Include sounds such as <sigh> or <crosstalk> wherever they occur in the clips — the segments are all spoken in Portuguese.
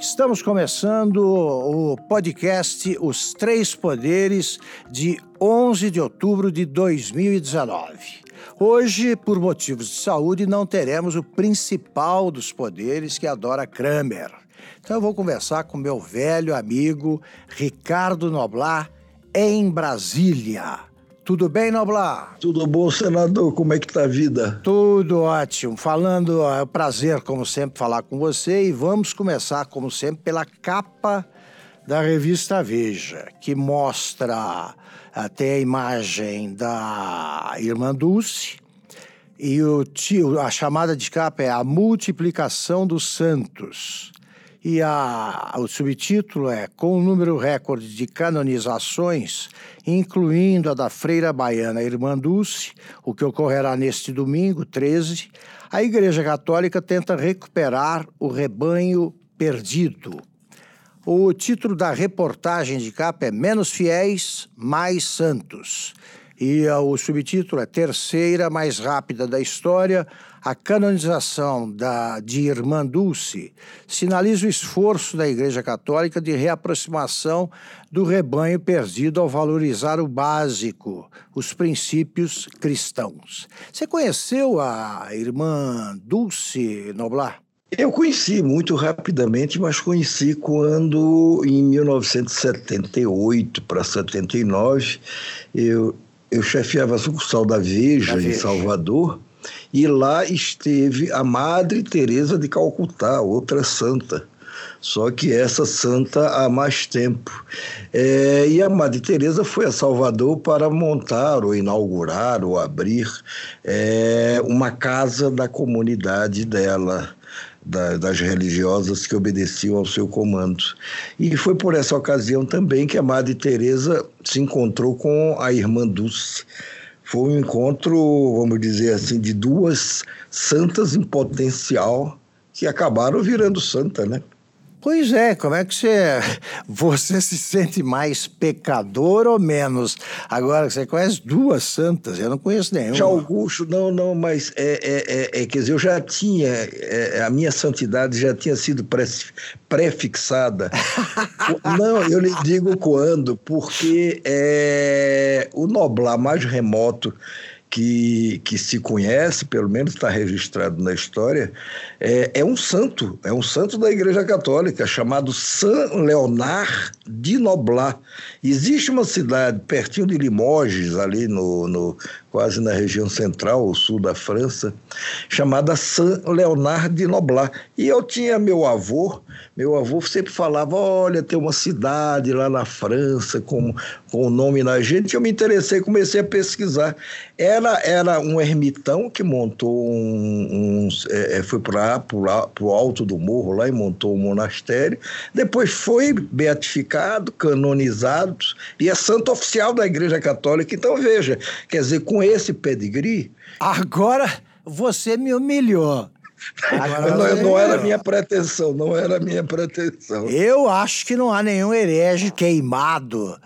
estamos começando o podcast Os Três Poderes de 11 de outubro de 2019. Hoje, por motivos de saúde, não teremos o principal dos poderes que adora Kramer. Então eu vou conversar com meu velho amigo Ricardo Noblar em Brasília. Tudo bem, Noblar? Tudo bom, senador? Como é que tá a vida? Tudo ótimo. Falando, é um prazer, como sempre, falar com você e vamos começar, como sempre, pela capa da revista Veja, que mostra até a imagem da irmã Dulce e o tio, a chamada de capa é A Multiplicação dos Santos. E a, o subtítulo é Com o número recorde de canonizações, incluindo a da freira baiana Irmã Dulce, o que ocorrerá neste domingo, 13, a Igreja Católica tenta recuperar o rebanho perdido. O título da reportagem de capa é Menos Fiéis, Mais Santos. E o subtítulo é Terceira mais rápida da história, a canonização da, de Irmã Dulce sinaliza o esforço da Igreja Católica de reaproximação do rebanho perdido ao valorizar o básico, os princípios cristãos. Você conheceu a Irmã Dulce Noblar? Eu conheci muito rapidamente, mas conheci quando, em 1978 para 79, eu, eu chefiava a sucursal da Veja, da Veja. em Salvador e lá esteve a Madre Teresa de Calcutá, outra santa. Só que essa santa há mais tempo. É, e a Madre Teresa foi a Salvador para montar ou inaugurar ou abrir é, uma casa da comunidade dela. Da, das religiosas que obedeciam ao seu comando. E foi por essa ocasião também que a Madre Teresa se encontrou com a irmã Dulce, foi um encontro, vamos dizer assim, de duas santas em potencial que acabaram virando santa, né? Pois é, como é que você, você se sente mais pecador ou menos? Agora, você conhece duas santas, eu não conheço nenhuma. Já Augusto, não, não, mas é, é, é, é quer dizer, eu já tinha, é, a minha santidade já tinha sido prefixada. <laughs> não, eu lhe digo quando, porque é, o Noblar mais remoto que, que se conhece, pelo menos está registrado na história, é, é, um santo, é um santo da Igreja Católica, chamado São Leonard de Noblat. Existe uma cidade pertinho de Limoges, ali no, no quase na região central, ou sul da França, chamada Saint Leonard de Noblat. E eu tinha meu avô, meu avô sempre falava: olha, tem uma cidade lá na França com, com o nome na gente. Eu me interessei, comecei a pesquisar. Era, era um ermitão que montou um. um é, é foi para o alto do morro lá e montou um monastério. Depois foi beatificado, canonizado e é santo oficial da Igreja Católica. Então veja, quer dizer, com esse pedigree. Agora você me humilhou. Agora, não, não, era minha pretensão, não era minha pretensão. Eu acho que não há nenhum herege queimado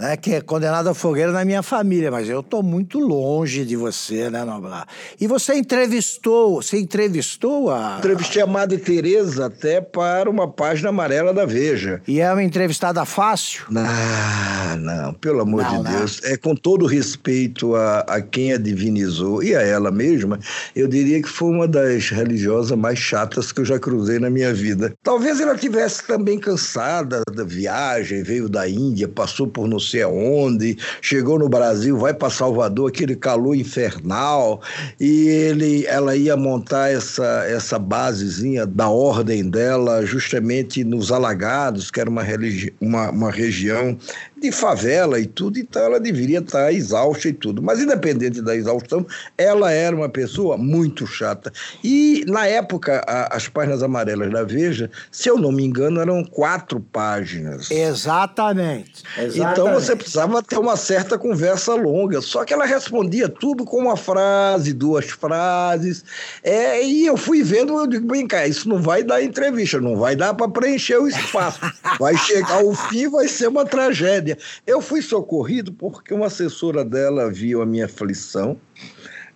né, que é condenado à fogueira na minha família, mas eu estou muito longe de você, né, Noblar? E você entrevistou, você entrevistou a... Entrevistei a Madre Teresa até para uma página amarela da Veja. E é uma entrevistada fácil? Ah, não, pelo amor não, de não. Deus. É com todo respeito a, a quem a divinizou e a ela mesma, eu diria que foi uma das religiosas mais chatas que eu já cruzei na minha vida. Talvez ela tivesse também cansada da viagem, veio da Índia, passou por não sei aonde, chegou no Brasil, vai para Salvador, aquele calor infernal, e ele, ela ia montar essa, essa basezinha da ordem dela justamente nos Alagados, que era uma, religi uma, uma região de favela e tudo, então ela deveria estar exausta e tudo. Mas, independente da exaustão, ela era uma pessoa muito chata. E, na época, a, as páginas amarelas da Veja, se eu não me engano, eram quatro páginas. Exatamente. Exatamente. Então você precisava ter uma certa conversa longa. Só que ela respondia tudo com uma frase, duas frases. É, e eu fui vendo, eu digo, bem cá, isso não vai dar entrevista, não vai dar para preencher o espaço. Vai chegar ao fim, vai ser uma tragédia. Eu fui socorrido porque uma assessora dela viu a minha aflição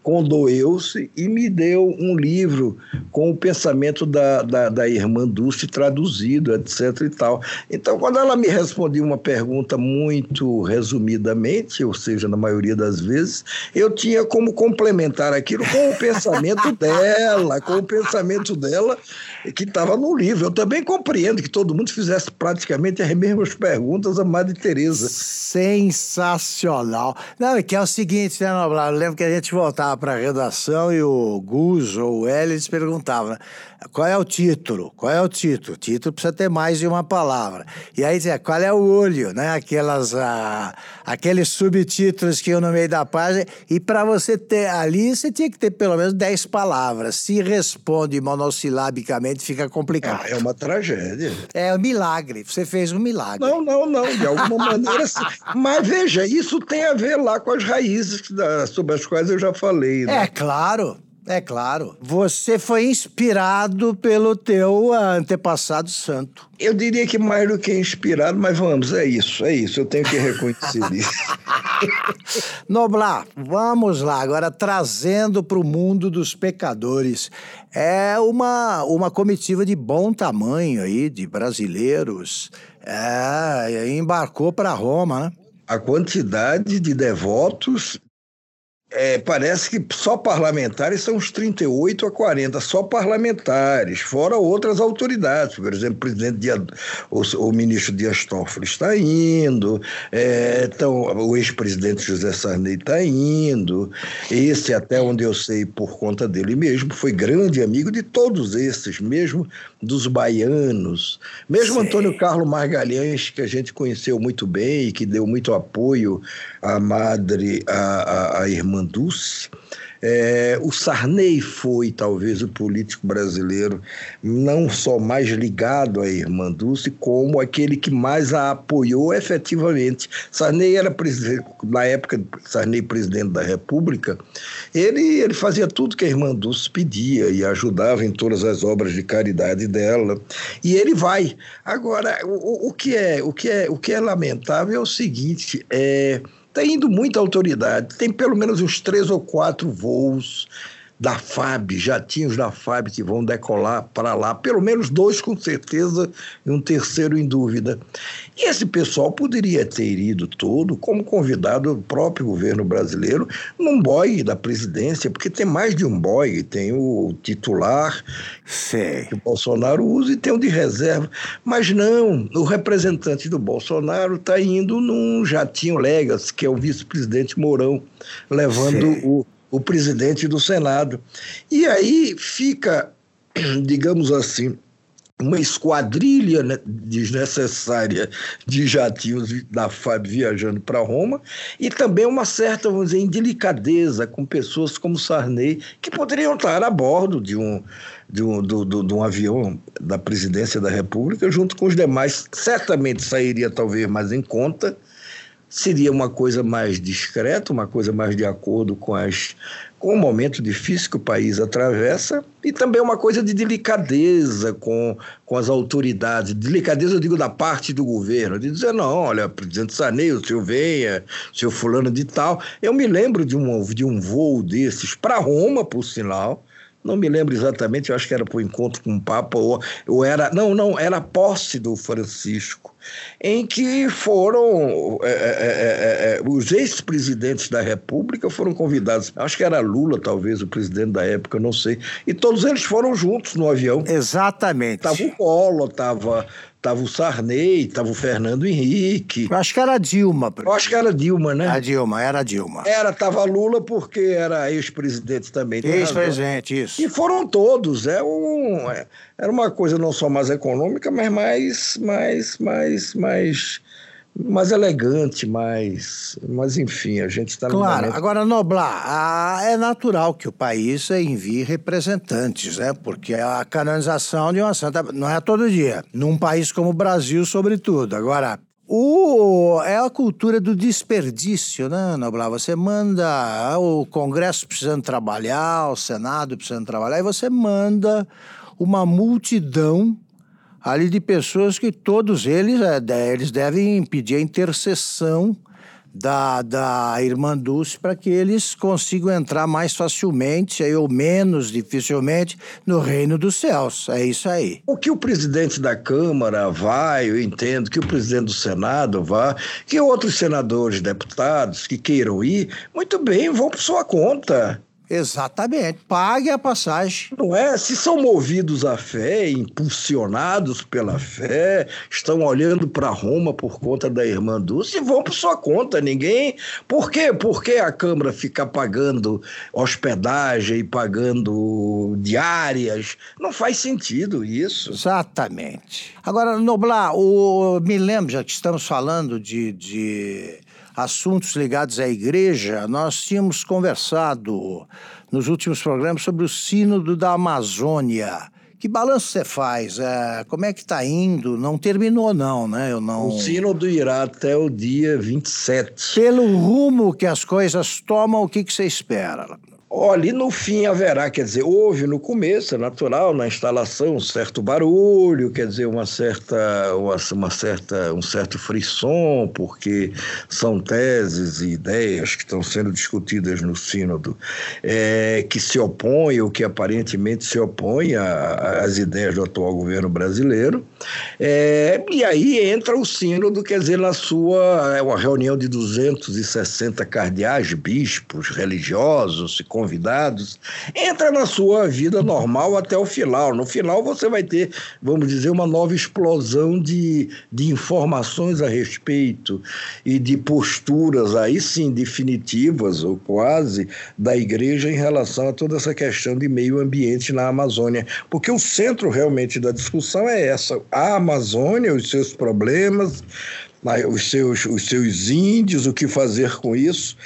condoeu-se e me deu um livro com o pensamento da, da, da, irmã Dulce traduzido, etc. e tal. Então, quando ela me respondia uma pergunta muito resumidamente, ou seja, na maioria das vezes, eu tinha como complementar aquilo com o pensamento dela, com o pensamento dela que estava no livro. Eu também compreendo que todo mundo fizesse praticamente as mesmas perguntas a Madre Teresa. Sensacional. Não, que é o seguinte, né, Noblar? Eu lembro que a gente voltava para a redação e o Gus ou o Ellis perguntava qual é o título? Qual é o título? O título precisa ter mais de uma palavra. E aí dizia, qual é o olho, né? Aquelas, ah, aqueles subtítulos que iam no meio da página. E para você ter ali, você tinha que ter pelo menos 10 palavras. Se responde monossilabicamente, fica complicado. É, é uma tragédia. É um milagre. Você fez um milagre. Não, não, não. De alguma maneira. Mas veja, isso tem a ver lá com as raízes da, sobre as quais eu já falei. Né? É claro. É claro. Você foi inspirado pelo teu antepassado santo. Eu diria que mais do que inspirado, mas vamos, é isso, é isso. Eu tenho que reconhecer <laughs> isso. Noblar, vamos lá, agora trazendo para o mundo dos pecadores. É uma, uma comitiva de bom tamanho aí, de brasileiros. É, embarcou para Roma, né? A quantidade de devotos é, parece que só parlamentares são uns 38 a 40, só parlamentares, fora outras autoridades. Por exemplo, o presidente o, o, ministro Dias Toffoli está indo, é, então, o ex-presidente José Sarney está indo. Esse, até onde eu sei, por conta dele mesmo, foi grande amigo de todos esses, mesmo dos baianos. Mesmo Sim. Antônio Carlos Margalhães, que a gente conheceu muito bem e que deu muito apoio à madre, à, à, à irmã Dulce. É, o Sarney foi, talvez, o político brasileiro não só mais ligado à irmã Dulce, como aquele que mais a apoiou efetivamente. Sarney era na época, Sarney presidente da República, ele, ele fazia tudo que a irmã Dulce pedia e ajudava em todas as obras de caridade dela. E ele vai. Agora, o, o, que, é, o, que, é, o que é lamentável é o seguinte: é Está indo muita autoridade, tem pelo menos uns três ou quatro voos da FAB, jatinhos da FAB que vão decolar para lá, pelo menos dois com certeza e um terceiro em dúvida. E esse pessoal poderia ter ido todo como convidado do próprio governo brasileiro num boy da presidência, porque tem mais de um boy, tem o titular Sim. que o Bolsonaro usa e tem o de reserva. Mas não, o representante do Bolsonaro está indo num jatinho Legas, que é o vice-presidente Mourão, levando o o presidente do Senado. E aí fica, <clears throat> digamos assim, uma esquadrilha né, desnecessária de jatinhos da FAB viajando para Roma e também uma certa, vamos dizer, indelicadeza com pessoas como Sarney, que poderiam estar a bordo de um, de um, do, do, de um avião da presidência da República, junto com os demais. Certamente sairia talvez mais em conta, seria uma coisa mais discreta, uma coisa mais de acordo com, as, com o momento difícil que o país atravessa e também uma coisa de delicadeza com, com as autoridades. Delicadeza, eu digo, da parte do governo, de dizer, não, olha, presidente Sarney, o senhor venha, o senhor fulano de tal. Eu me lembro de um, de um voo desses para Roma, por sinal, não me lembro exatamente, eu acho que era para o encontro com o Papa, ou, ou era. Não, não, era a posse do Francisco, em que foram. É, é, é, é, é os ex-presidentes da República foram convidados. Acho que era Lula, talvez, o presidente da época, não sei. E todos eles foram juntos no avião. Exatamente. Estava o Collor, estava Tava o Sarney, tava o Fernando Henrique. Eu acho que era a Dilma. Eu acho que era Dilma, né? A Dilma, era a Dilma. Era, tava Lula porque era ex-presidente também. Ex-presidente, isso. E foram todos. É um, é, era uma coisa não só mais econômica, mas mais, mais, mais, mais mais elegante, mais. Mas, enfim, a gente está Claro, momento... agora, Noblar, ah, é natural que o país envie representantes, né? Porque a canonização de uma santa não é todo dia. Num país como o Brasil, sobretudo. Agora. O, é a cultura do desperdício, né, Noblar? Você manda o Congresso precisando trabalhar, o Senado precisando trabalhar, e você manda uma multidão ali de pessoas que todos eles, é, eles devem pedir a intercessão da, da irmã Dulce para que eles consigam entrar mais facilmente aí, ou menos dificilmente no reino dos céus. É isso aí. O que o presidente da Câmara vai, eu entendo, que o presidente do Senado vá, que outros senadores, deputados que queiram ir, muito bem, vão por sua conta. Exatamente. Pague a passagem. Não é? Se são movidos à fé, impulsionados pela fé, estão olhando para Roma por conta da irmã Dulce, vão por sua conta. Ninguém. Por quê? Por que a Câmara fica pagando hospedagem e pagando diárias? Não faz sentido isso. Exatamente. Agora, Noblar, o... me lembro, já que estamos falando de... de assuntos ligados à igreja, nós tínhamos conversado nos últimos programas sobre o Sínodo da Amazônia. Que balanço você faz? É, como é que está indo? Não terminou, não, né? Eu não... O sínodo irá até o dia 27. Pelo rumo que as coisas tomam, o que, que você espera? E no fim haverá, quer dizer, houve no começo, é natural, na instalação, um certo barulho, quer dizer, uma certa, uma certa, um certo frisson, porque são teses e ideias que estão sendo discutidas no sínodo é, que se opõem, ou que aparentemente se opõem às ideias do atual governo brasileiro. É, e aí entra o sínodo, quer dizer, na sua, é uma reunião de 260 cardeais, bispos, religiosos, se convidados, entra na sua vida normal até o final. No final você vai ter, vamos dizer, uma nova explosão de, de informações a respeito e de posturas aí sim definitivas ou quase da igreja em relação a toda essa questão de meio ambiente na Amazônia, porque o centro realmente da discussão é essa, a Amazônia, os seus problemas, os seus, os seus índios, o que fazer com isso.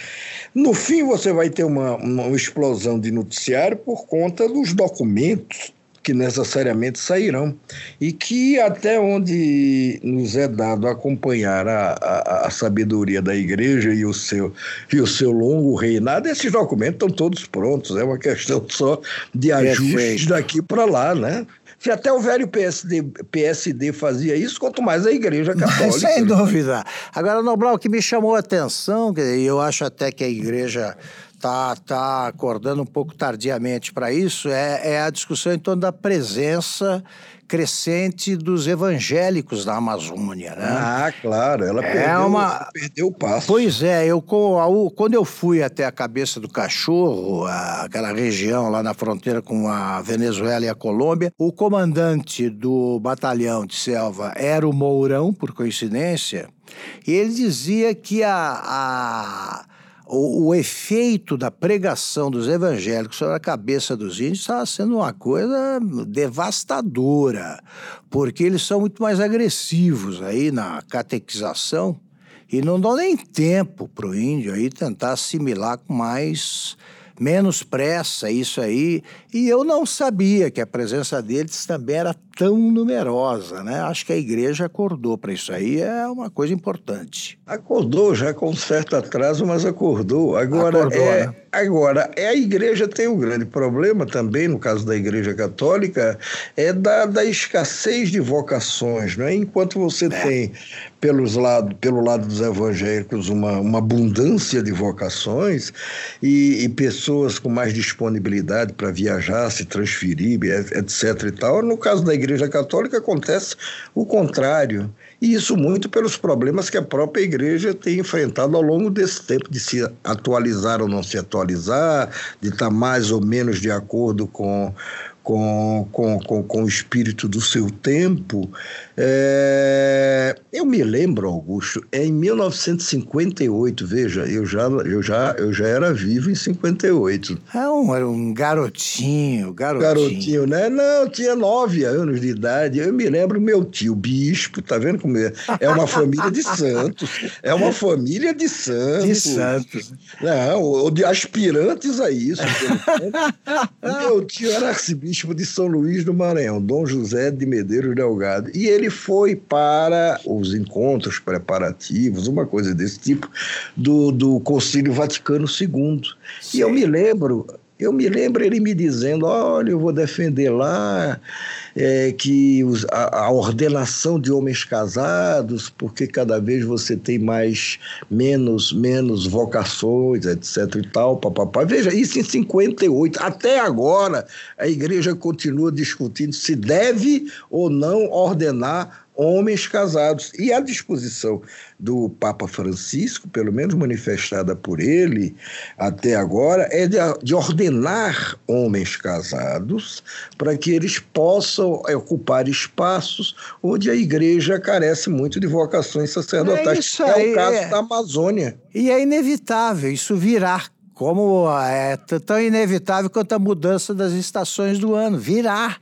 No fim, você vai ter uma, uma explosão de noticiário por conta dos documentos que necessariamente sairão e que até onde nos é dado acompanhar a, a, a, sabedoria da igreja e o seu e o seu longo reinado esses documentos estão todos prontos. É uma questão só de ajustes daqui para lá né se até o velho PSD, PSD fazia isso, quanto mais a Igreja Católica. <laughs> Sem dúvida. Agora, Noblar, o que me chamou a atenção, e eu acho até que a Igreja está tá acordando um pouco tardiamente para isso, é, é a discussão em torno da presença crescente dos evangélicos da Amazônia, né? Ah, claro, ela é perdeu, uma... perdeu o passo. Pois é, eu, quando eu fui até a Cabeça do Cachorro, aquela região lá na fronteira com a Venezuela e a Colômbia, o comandante do batalhão de selva era o Mourão, por coincidência, e ele dizia que a, a o, o, efeito da pregação dos evangélicos sobre a cabeça dos índios estava sendo uma coisa devastadora, porque eles são muito mais agressivos aí na catequização e não dão nem tempo para o índio aí tentar assimilar com mais menos pressa isso aí. E eu não sabia que a presença deles também era tão numerosa, né? Acho que a igreja acordou para isso aí, é uma coisa importante. Acordou já com certo atraso, mas acordou. Agora acordou, é, né? agora é a igreja tem um grande problema também no caso da igreja católica é da, da escassez de vocações, não é? Enquanto você é. tem pelos lado, pelo lado dos evangélicos uma, uma abundância de vocações e, e pessoas com mais disponibilidade para viajar, se transferir, etc. e tal. No caso da Igreja Católica acontece o contrário. E isso muito pelos problemas que a própria igreja tem enfrentado ao longo desse tempo, de se atualizar ou não se atualizar, de estar mais ou menos de acordo com, com, com, com, com o espírito do seu tempo. É, eu me lembro, Augusto, é em 1958, veja, eu já, eu já, eu já era vivo em 58. É um, era um garotinho, garotinho. Garotinho, né? Não, tinha nove anos de idade. Eu me lembro meu tio, bispo, tá vendo como é? É uma família de santos. É uma família de santos. De santos. Não, ou de aspirantes a isso. <laughs> meu tio era arcebispo de São Luís do Maranhão, Dom José de Medeiros Delgado. E ele foi para os encontros preparativos, uma coisa desse tipo, do, do Concílio Vaticano II. Sim. E eu me lembro, eu me lembro ele me dizendo: olha, eu vou defender lá é, que os, a, a, ordenação de homens casados, porque cada vez você tem mais menos menos vocações, etc. e tal, papapá. Veja, isso em 58. Até agora, a igreja continua discutindo se deve ou não ordenar homens casados. E a disposição do Papa Francisco, pelo menos manifestada por ele até agora, é de, de ordenar homens casados para que eles possam ocupar espaços onde a igreja carece muito de vocações sacerdotais. É, aí, é o caso é... da Amazônia. E é inevitável isso virá como é tão inevitável quanto a mudança das estações do ano, virar.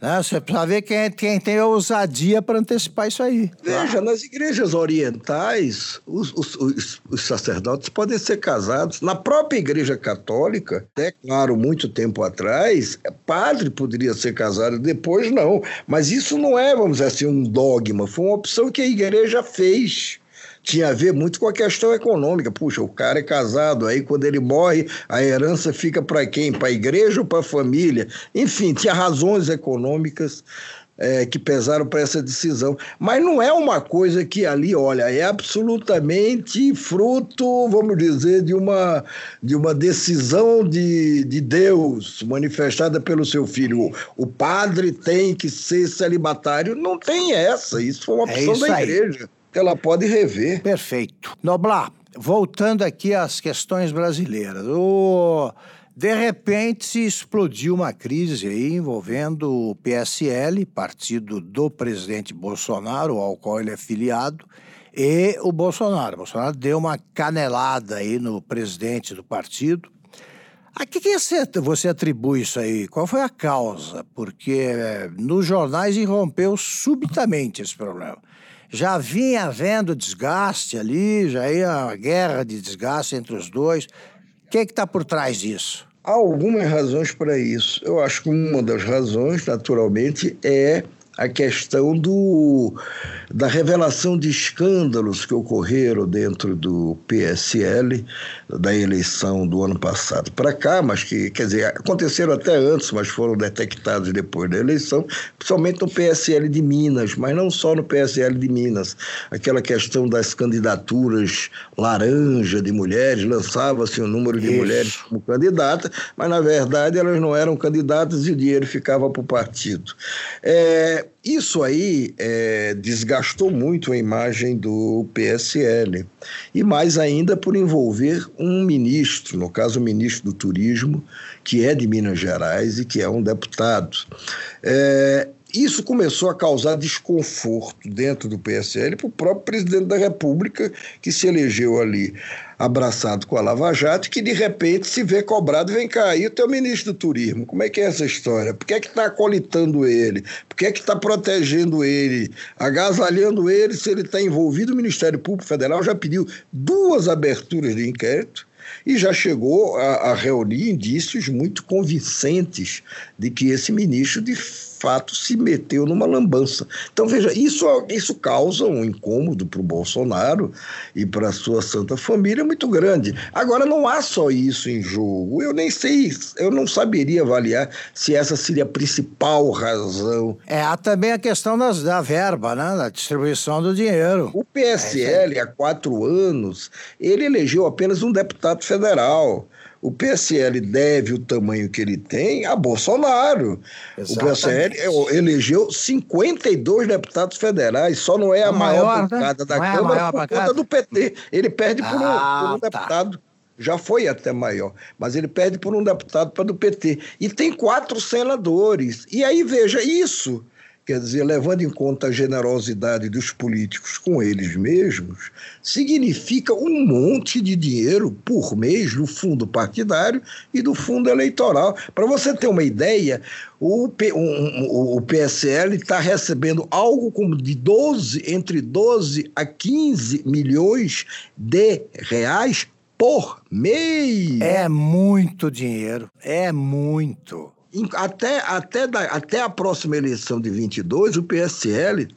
Né? Você precisa ver quem, quem tem a ousadia para antecipar isso aí. Veja, nas igrejas orientais, os, os, os, os, sacerdotes podem ser casados. Na própria igreja católica, é claro, muito tempo atrás, padre poderia ser casado, depois não. Mas isso não é, vamos dizer assim, um dogma, foi uma opção que a igreja fez tinha a ver muito com a questão econômica. Puxa, o cara é casado, aí quando ele morre, a herança fica para quem? Para a igreja ou para a família? Enfim, tinha razões econômicas é, que pesaram para essa decisão. Mas não é uma coisa que ali, olha, é absolutamente fruto, vamos dizer, de uma, de uma decisão de, de Deus manifestada pelo seu filho. O, o padre tem que ser celibatário. Não tem essa, isso foi uma é opção é da igreja. Aí ela pode rever. Perfeito. Noblar, voltando aqui às questões brasileiras. O... De repente explodiu uma crise aí envolvendo o PSL, partido do presidente Bolsonaro, ao qual ele é filiado, e o Bolsonaro. O Bolsonaro deu uma canelada aí no presidente do partido. A que, que você atribui isso aí? Qual foi a causa? Porque eh, nos jornais irrompeu subitamente esse problema já vinha havendo desgaste ali, já ia uma guerra de desgaste entre os dois. O que é está por trás disso? Há algumas razões para isso. Eu acho que uma das razões, naturalmente, é a questão do, da revelação de escândalos que ocorreram dentro do PSL da eleição do ano passado para cá, mas que, quer dizer, aconteceram até antes, mas foram detectados depois da eleição, principalmente no PSL de Minas, mas não só no PSL de Minas. Aquela questão das candidaturas laranja de mulheres, lançava-se um número de Isso. mulheres como candidatas, mas na verdade elas não eram candidatas e o dinheiro ficava para o partido. É, isso aí é, desgastou muito a imagem do PSL. E mais ainda por envolver um ministro, no caso o ministro do Turismo, que é de Minas Gerais e que é um deputado. É, isso começou a causar desconforto dentro do PSL para o próprio presidente da República, que se elegeu ali abraçado com a Lava Jato, que de repente se vê cobrado, vem cá, aí o teu ministro do turismo, como é que é essa história? Por que é que está acolitando ele? Por que é que está protegendo ele? Agasalhando ele se ele está envolvido? O Ministério Público Federal já pediu duas aberturas de inquérito e já chegou a, a reunir indícios muito convincentes de que esse ministro de fato se meteu numa lambança. Então, veja, isso, isso causa um incômodo para o Bolsonaro e para a sua santa família muito grande. Agora, não há só isso em jogo. Eu nem sei, eu não saberia avaliar se essa seria a principal razão. É, há também a questão das, da verba, né? da distribuição do dinheiro. O PSL, é há quatro anos, ele elegeu apenas um deputado federal. O PSL deve o tamanho que ele tem a Bolsonaro. Exatamente. O PSL é, elegeu 52 deputados federais, só não é a, a maior, maior né? bancada né? da não Câmara é por bancada. conta do PT. Ele perde ah, por, um, por um, ah, tá. deputado. já foi até maior, mas ele perde por um deputado para do PT. E tem quatro senadores. E aí, veja, isso quer dizer, levando em conta a generosidade dos políticos com eles mesmos, significa um monte de dinheiro por mês do fundo partidário e do fundo eleitoral. Para você ter uma ideia, o, P, um, o PSL está recebendo algo como de 12, entre 12 a 15 milhões de reais por mês. É muito dinheiro, é muito até, até, da, até a próxima eleição de 22, o PSL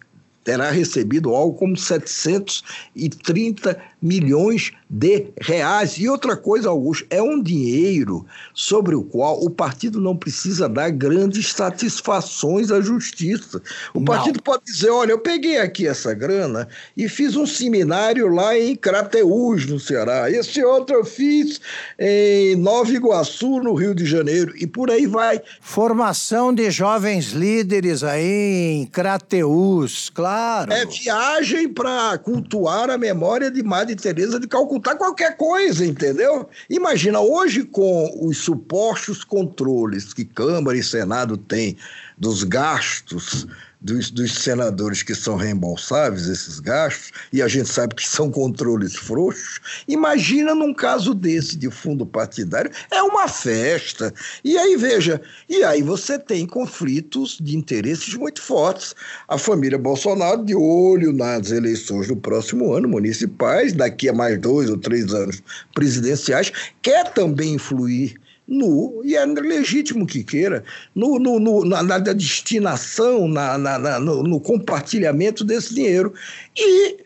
terá recebido algo como 730 milhões de reais. E outra coisa, Augusto, é um dinheiro sobre o qual o partido não precisa dar grandes satisfações à justiça. O não. partido pode dizer: olha, eu peguei aqui essa grana e fiz um seminário lá em Crateús, no Ceará. Esse outro eu fiz em Nova Iguaçu, no Rio de Janeiro, e por aí vai. Formação de jovens líderes aí em Crateús, claro. É viagem para cultuar a memória de Madre Teresa de Calcutá ocultar qualquer coisa, entendeu? Imagina, hoje com os supostos controles que Câmara e Senado têm dos gastos dos, dos, senadores que são reembolsáveis, esses gastos, e a gente sabe que são controles frouxos, imagina num caso desse de fundo partidário, é uma festa. E aí, veja, e aí você tem conflitos de interesses muito fortes. A família Bolsonaro de olho nas eleições do próximo ano, municipais, daqui a mais dois ou três anos presidenciais, quer também influir no, e é legítimo que queira, no, no, no na, na, destinação, na, na, no, no compartilhamento desse dinheiro. E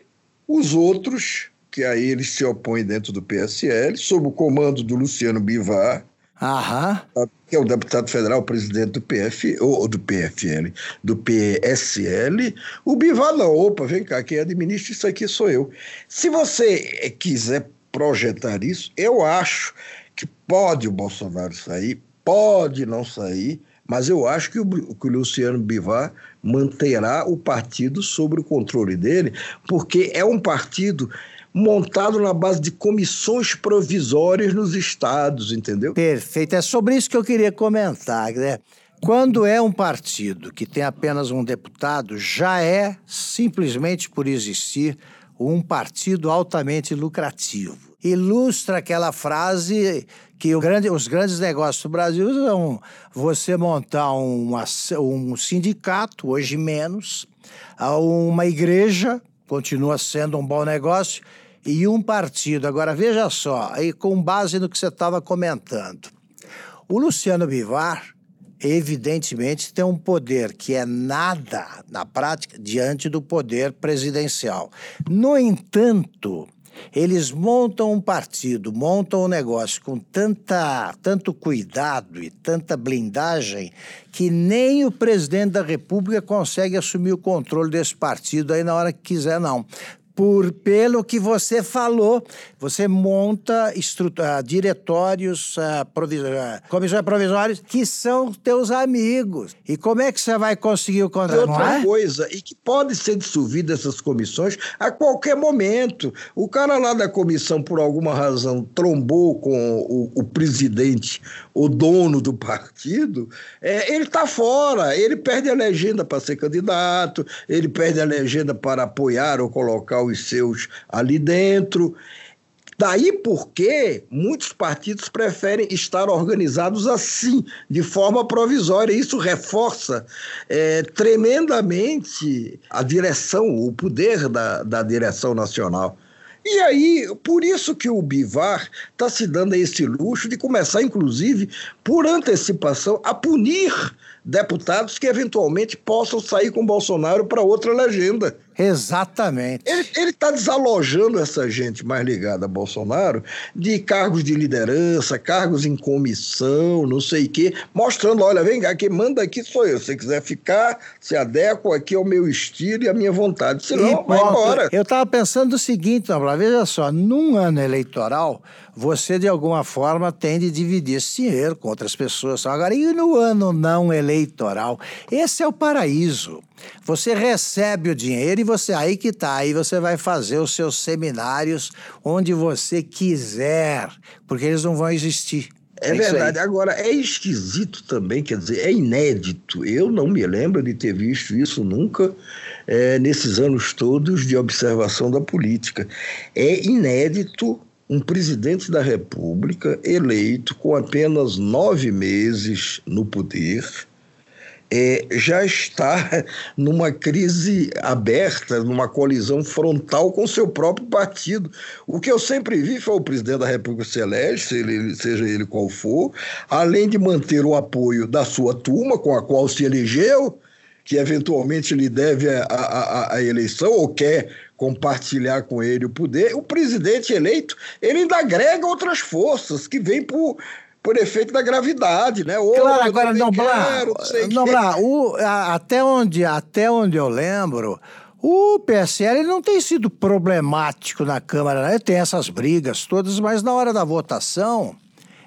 os outros, que aí eles se opõem dentro do PSL, sob o comando do Luciano Bivar, Aham. que é o deputado federal, presidente do PF, ou do PFL, do PSL, o Bivar não, opa, vem cá, quem administra isso aqui sou eu. Se você quiser projetar isso, eu acho pode o Bolsonaro sair, pode não sair, mas eu acho que o, que o Luciano Bivar manterá o partido sob o controle dele, porque é um partido montado na base de comissões provisórias nos estados, entendeu? Perfeito. É sobre isso que eu queria comentar, né? Quando é um partido que tem apenas um deputado, já é simplesmente por existir um partido altamente lucrativo ilustra aquela frase que grande, os grandes negócios do Brasil são você montar uma, um sindicato, hoje menos, uma igreja, continua sendo um bom negócio, e um partido. Agora, veja só, aí com base no que você estava comentando. O Luciano Bivar, evidentemente, tem um poder que é nada, na prática, diante do poder presidencial. No entanto, eles montam um partido, montam um negócio com tanta, tanto cuidado e tanta blindagem que nem o presidente da República consegue assumir o controle desse partido aí na hora que quiser, não por pelo que você falou, você monta uh, diretórios, uh, provisórios, comissões provisórias que são teus amigos. E como é que você vai conseguir o contrato? Outra é? coisa, e que pode ser dissolvida essas comissões a qualquer momento. O cara lá da comissão, por alguma razão, trombou com o, o presidente, o dono do partido, é, ele está fora, ele perde a legenda para ser candidato, ele perde a legenda para apoiar ou colocar os seus ali dentro. Daí porque muitos partidos preferem estar organizados assim, de forma provisória. Isso reforça é, tremendamente a direção, o poder da, da direção nacional. E aí, por isso que o Bivar está se dando esse luxo de começar, inclusive, por antecipação, a punir deputados que eventualmente possam sair com Bolsonaro para outra legenda. Exatamente. Ele está desalojando essa gente mais ligada a Bolsonaro de cargos de liderança, cargos em comissão, não sei o quê, mostrando: olha, vem cá, quem manda aqui sou eu. Se você quiser ficar, se adequa aqui ao meu estilo e à minha vontade. Senão, vai embora. Eu estava pensando o seguinte, Noblar, veja só: num ano eleitoral, você de alguma forma tem de dividir esse dinheiro com outras pessoas. Agora, e no ano não eleitoral? Esse é o paraíso. Você recebe o dinheiro e você aí que tá, aí você vai fazer os seus seminários onde você quiser, porque eles não vão existir. É, verdade. Agora, é esquisito também, quer dizer, é inédito. Eu não me lembro de ter visto isso nunca é, nesses anos todos de observação da política. É inédito um presidente da República eleito com apenas nove meses no poder é, já está <laughs> numa crise aberta, numa colisão frontal com seu próprio partido. O que eu sempre vi foi o presidente da República Celeste, ele, seja ele qual for, além de manter o apoio da sua turma, com a qual se elegeu, que eventualmente lhe deve a, a, a eleição ou quer compartilhar com ele o poder, o presidente eleito, ele ainda agrega outras forças que vêm por, por efeito da gravidade, né? Ou, claro, agora, não, Noblar, o, até, onde, até onde eu lembro, o PSL não tem sido problemático na Câmara, né? tem essas brigas todas, mas na hora da votação,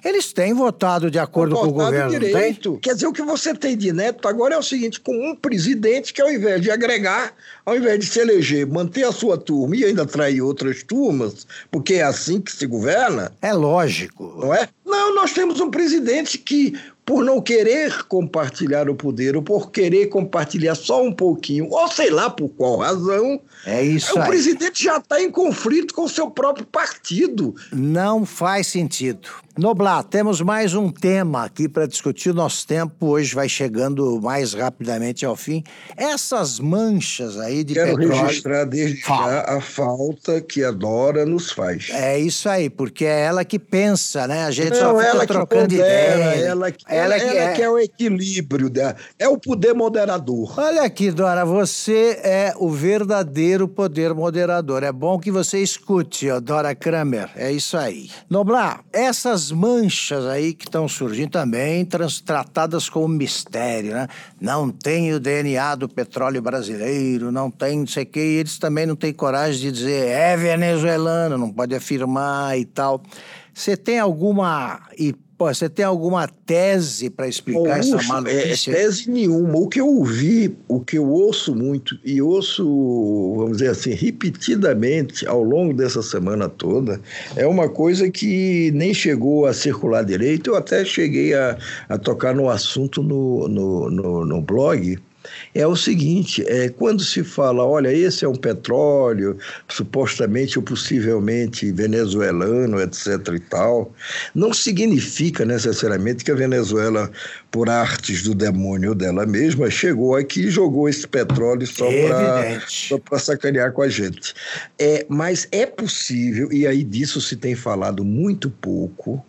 eles têm votado de acordo com o governo. Direito. Quer dizer, o que você tem de neto agora é o seguinte: com um presidente que, ao invés de agregar, ao invés de se eleger, manter a sua turma e ainda atrair outras turmas, porque é assim que se governa. É lógico. Não é? Não, nós temos um presidente que por não querer compartilhar o poder, ou por querer compartilhar só um pouquinho, ou sei lá por qual razão, é isso o aí. presidente já está em conflito com o seu próprio partido. Não faz sentido. Noblar, temos mais um tema aqui para discutir. Nosso tempo hoje vai chegando mais rapidamente ao fim. Essas manchas aí de Quero petróleo... registrar desde já a falta que a Dora nos faz. É isso aí, porque é ela que pensa, né? A gente Não, só fica ela trocando que pondera, ideia. Ela que ela, ela, ela é. quer o equilíbrio, dela. é o poder moderador. Olha aqui, Dora, você é o verdadeiro poder moderador. É bom que você escute, ó, Dora Kramer. É isso aí. Noblar, essas manchas aí que estão surgindo também, tratadas como mistério, né? Não tem o DNA do petróleo brasileiro, não tem não sei o quê, e eles também não têm coragem de dizer é venezuelano, não pode afirmar e tal. Você tem alguma Pô, você tem alguma tese para explicar essa maluquice? É, tese nenhuma. O que eu ouvi, o que eu ouço muito, e ouço, vamos dizer assim, repetidamente ao longo dessa semana toda, é uma coisa que nem chegou a circular direito. Eu até cheguei a, a tocar no assunto no, no, no, no blog é o seguinte: é, quando se fala, olha, esse é um petróleo, supostamente ou possivelmente venezuelano, etc. e tal, não significa necessariamente que a Venezuela, por artes do demônio dela mesma, chegou aqui e jogou esse petróleo só para sacanear com a gente. É, mas é possível, e aí disso se tem falado muito pouco,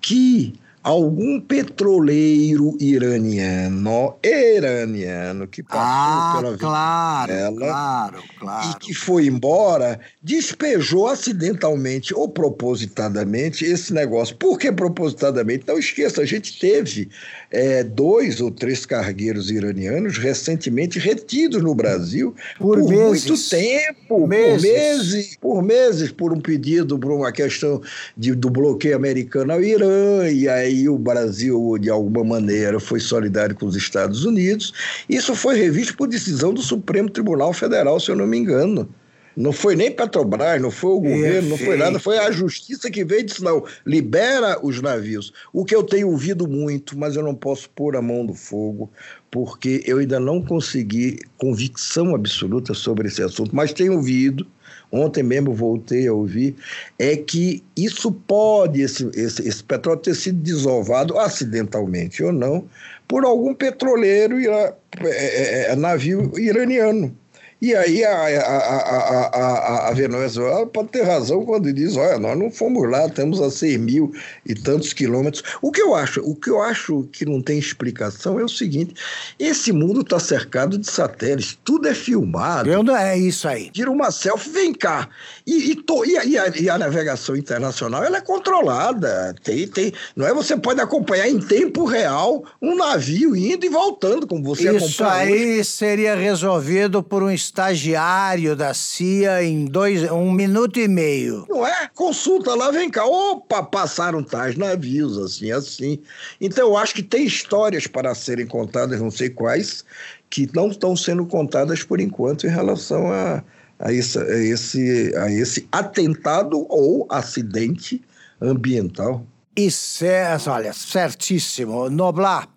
que algum petroleiro iraniano, iraniano, que passou ah, pela claro, Venezuela claro, claro. e que foi embora, despejou acidentalmente ou propositadamente esse negócio. Por que propositadamente? Não esqueça, a gente teve é, dois ou três cargueiros iranianos recentemente retidos no Brasil por, por muito tempo, meses. por meses, por meses, por um pedido, por uma questão de, do bloqueio americano ao Irã, e aí aí o Brasil, de alguma maneira, foi solidário com os Estados Unidos. Isso foi revisto por decisão do Supremo Tribunal Federal, se eu não me engano. Não foi nem Petrobras, não foi o governo, não foi nada, foi a justiça que veio e disse: não, libera os navios. O que eu tenho ouvido muito, mas eu não posso pôr a mão no fogo, porque eu ainda não consegui convicção absoluta sobre esse assunto, mas tenho ouvido ontem mesmo voltei a ouvir, é que isso pode, esse, esse, esse petróleo ter sido desovado acidentalmente ou não, por algum petroleiro, é, é, é, navio iraniano. E aí a, a, a, a, Venezuela pode ter razão quando diz, olha, nós não fomos lá, estamos a 6 mil e tantos quilômetros. O que eu acho, o que eu acho que não tem explicação é o seguinte: esse mundo está cercado de satélites, tudo é filmado. Eu não, é isso aí. Tira uma selfie, vem cá. E, e, to, e, a, e, a, navegação internacional ela é controlada. Tem, tem, não é? Você pode acompanhar em tempo real um navio indo e voltando, como você Isso aí seria resolvido por um estagiário da CIA em dois, um minuto e meio. Não é? Consulta lá, vem cá. Opa, passaram tais navios, assim, assim. Então, eu acho que tem histórias para serem contadas, não sei quais, que não estão sendo contadas por enquanto em relação a, a, esse, a, esse, a esse atentado ou acidente ambiental. Isso é, olha, certíssimo. Noblar,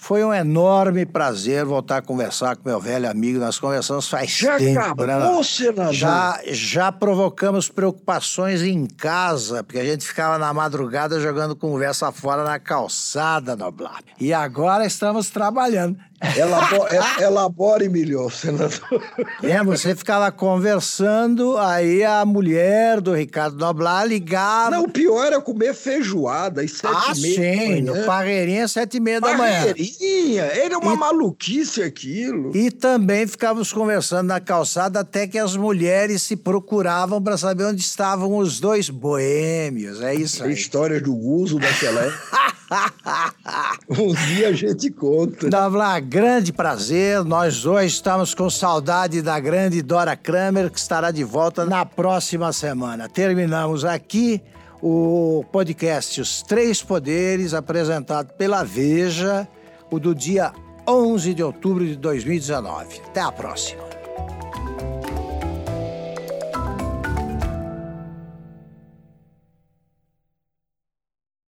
foi um enorme prazer voltar a conversar com meu velho amigo. Nós conversamos faz Já tempo, acabou, né? senador? Já, já provocamos preocupações em casa, porque a gente ficava na madrugada jogando conversa fora na calçada, Noblar. E agora estamos trabalhando. Elabore, elabore melhor, senador. É, você ficava conversando, aí a mulher do Ricardo Noblar ligava. Não, o pior era comer feijoada às sete ah, e meia sim, no. Parreirinha, sete e meia da manhã. Barreirinha, Era uma E- maluquice aquilo. E também ficávamos conversando na calçada até que as mulheres se procuravam para saber onde estavam os dois boêmios. É isso aí. Histórias do uso daquela época. <laughs> <laughs> um dia a gente conta. Noblar, grande prazer. Nós hoje estamos com saudade da grande Dora Kramer, que estará de volta na próxima semana. Terminamos aqui o podcast Os Três Poderes, apresentado pela Veja, o do dia 11 de outubro de 2019. Até a próxima.